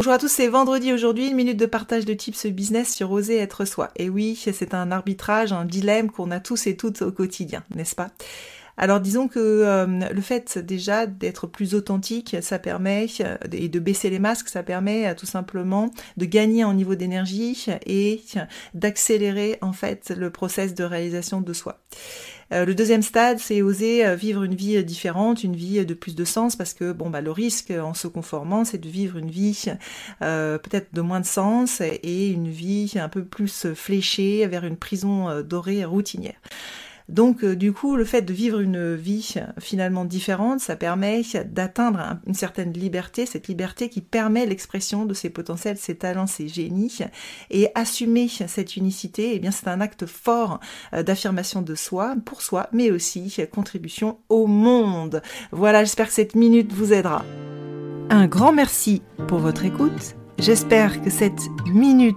Bonjour à tous, c'est vendredi aujourd'hui, une minute de partage de tips business sur oser être soi. Et oui, c'est un arbitrage, un dilemme qu'on a tous et toutes au quotidien, n'est-ce pas? Alors disons que euh, le fait déjà d'être plus authentique, ça permet, euh, et de baisser les masques, ça permet euh, tout simplement de gagner en niveau d'énergie et d'accélérer en fait le process de réalisation de soi. le deuxième stade, c'est oser vivre une vie différente, une vie de plus de sens, parce que bon bah le risque en se conformant, c'est de vivre une vie peut-être de moins de sens et une vie un peu plus fléchée vers une prison dorée routinière. Donc euh, du coup, le fait de vivre une vie finalement différente, ça permet d'atteindre une certaine liberté, cette liberté qui permet l'expression de ses potentiels, ses talents, ses génies, et assumer cette unicité, eh bien c'est un acte fort euh, d'affirmation de soi, pour soi, mais aussi contribution au monde. Voilà, j'espère que cette minute vous aidera. Un grand merci pour votre écoute. J'espère que cette minute